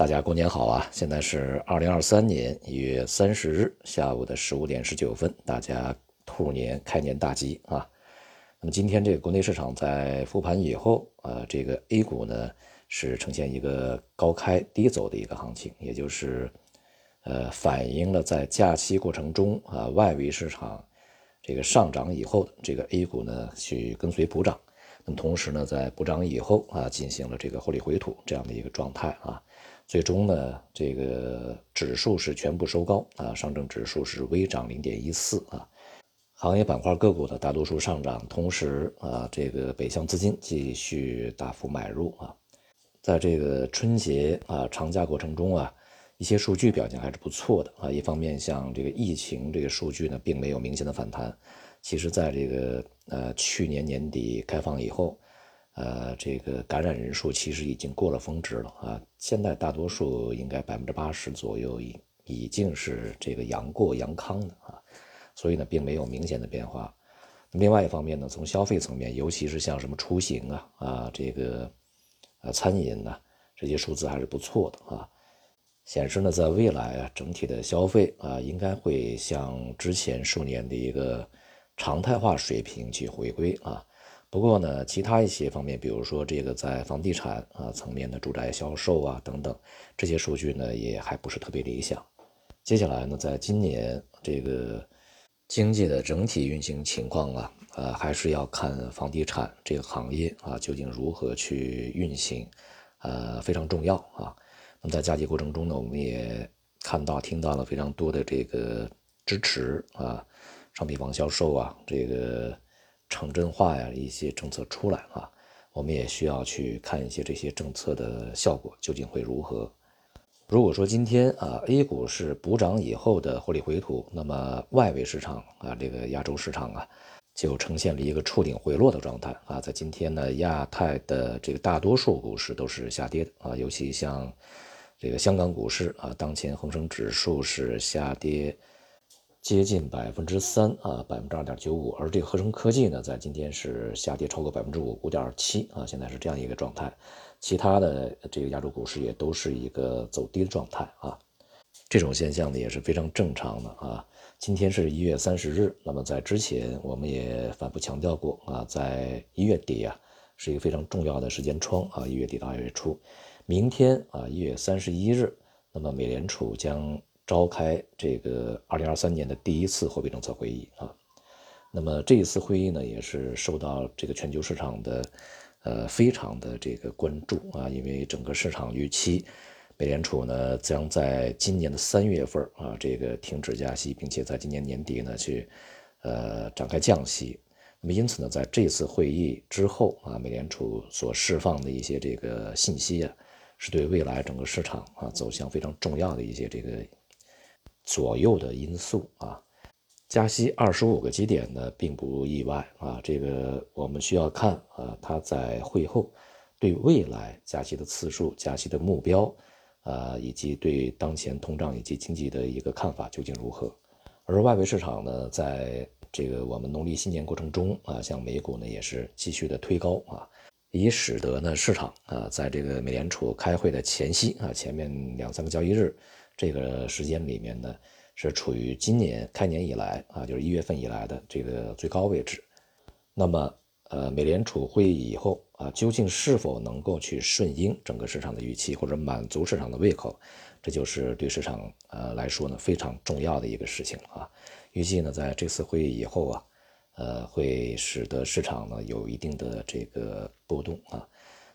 大家过年好啊！现在是二零二三年一月三十日下午的十五点十九分，大家兔年开年大吉啊！那么今天这个国内市场在复盘以后啊，这个 A 股呢是呈现一个高开低走的一个行情，也就是呃反映了在假期过程中啊外围市场这个上涨以后，这个 A 股呢去跟随补涨，那么同时呢在补涨以后啊进行了这个获利回吐这样的一个状态啊。最终呢，这个指数是全部收高啊，上证指数是微涨零点一四啊，行业板块个股的大多数上涨，同时啊，这个北向资金继续大幅买入啊，在这个春节啊长假过程中啊，一些数据表现还是不错的啊，一方面像这个疫情这个数据呢，并没有明显的反弹，其实在这个呃去年年底开放以后。呃，这个感染人数其实已经过了峰值了啊！现在大多数应该百分之八十左右已已经是这个阳过阳康的啊，所以呢，并没有明显的变化。另外一方面呢，从消费层面，尤其是像什么出行啊啊，这个呃餐饮呢，这些数字还是不错的啊，显示呢，在未来啊，整体的消费啊，应该会向之前数年的一个常态化水平去回归啊。不过呢，其他一些方面，比如说这个在房地产啊层面的住宅销售啊等等，这些数据呢也还不是特别理想。接下来呢，在今年这个经济的整体运行情况啊，呃，还是要看房地产这个行业啊究竟如何去运行，呃，非常重要啊。那么在假期过程中呢，我们也看到听到了非常多的这个支持啊，商品房销售啊，这个。城镇化呀，一些政策出来啊，我们也需要去看一些这些政策的效果究竟会如何。如果说今天啊，A 股是补涨以后的获利回吐，那么外围市场啊，这个亚洲市场啊，就呈现了一个触顶回落的状态啊。在今天呢，亚太的这个大多数股市都是下跌的啊，尤其像这个香港股市啊，当前恒生指数是下跌。接近百分之三啊，百分之二点九五，而这个合成科技呢，在今天是下跌超过百分之五，五点七啊，现在是这样一个状态。其他的这个亚洲股市也都是一个走低的状态啊，这种现象呢也是非常正常的啊。今天是一月三十日，那么在之前我们也反复强调过啊，在一月底啊是一个非常重要的时间窗啊，一月底到二月初，明天啊一月三十一日，那么美联储将。召开这个二零二三年的第一次货币政策会议啊，那么这一次会议呢，也是受到这个全球市场的呃非常的这个关注啊，因为整个市场预期美联储呢将在今年的三月份啊这个停止加息，并且在今年年底呢去呃展开降息。那么因此呢，在这次会议之后啊，美联储所释放的一些这个信息啊，是对未来整个市场啊走向非常重要的一些这个。左右的因素啊，加息二十五个基点呢，并不意外啊。这个我们需要看啊，它在会后对未来加息的次数、加息的目标啊，以及对当前通胀以及经济的一个看法究竟如何。而外围市场呢，在这个我们农历新年过程中啊，像美股呢也是继续的推高啊，以使得呢市场啊，在这个美联储开会的前夕啊，前面两三个交易日。这个时间里面呢，是处于今年开年以来啊，就是一月份以来的这个最高位置。那么，呃，美联储会议以后啊，究竟是否能够去顺应整个市场的预期，或者满足市场的胃口，这就是对市场呃来说呢非常重要的一个事情啊。预计呢，在这次会议以后啊，呃，会使得市场呢有一定的这个波动啊。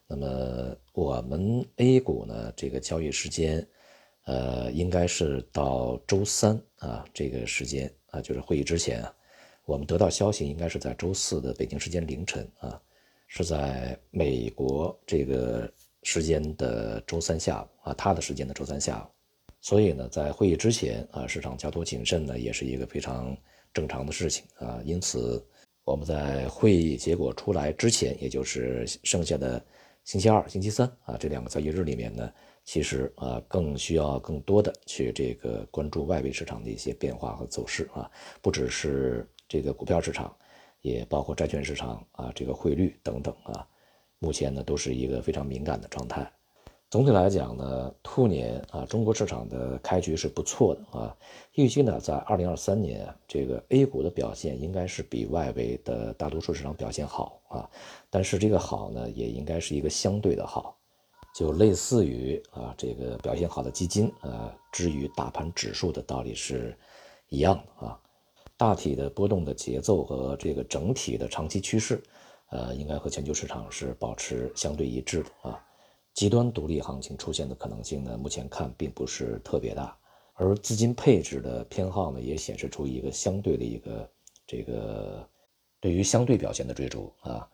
那么，我们 A 股呢，这个交易时间。呃，应该是到周三啊，这个时间啊，就是会议之前啊，我们得到消息，应该是在周四的北京时间凌晨啊，是在美国这个时间的周三下午啊，他的时间的周三下午。所以呢，在会议之前啊，市场较多谨慎呢，也是一个非常正常的事情啊。因此，我们在会议结果出来之前，也就是剩下的星期二、星期三啊这两个交易日里面呢。其实啊，更需要更多的去这个关注外围市场的一些变化和走势啊，不只是这个股票市场，也包括债券市场啊，这个汇率等等啊，目前呢都是一个非常敏感的状态。总体来讲呢，兔年啊，中国市场的开局是不错的啊。预计呢，在二零二三年啊，这个 A 股的表现应该是比外围的大多数市场表现好啊。但是这个好呢，也应该是一个相对的好，就类似于啊，这个表现好的基金啊，至于大盘指数的道理是一样的啊。大体的波动的节奏和这个整体的长期趋势，呃，应该和全球市场是保持相对一致的啊。极端独立行情出现的可能性呢，目前看并不是特别大，而资金配置的偏好呢，也显示出一个相对的一个这个对于相对表现的追逐啊。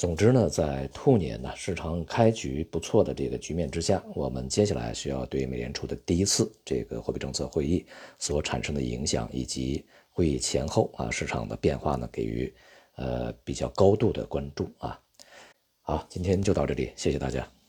总之呢，在兔年呢，市场开局不错的这个局面之下，我们接下来需要对美联储的第一次这个货币政策会议所产生的影响，以及会议前后啊市场的变化呢，给予呃比较高度的关注啊。好，今天就到这里，谢谢大家。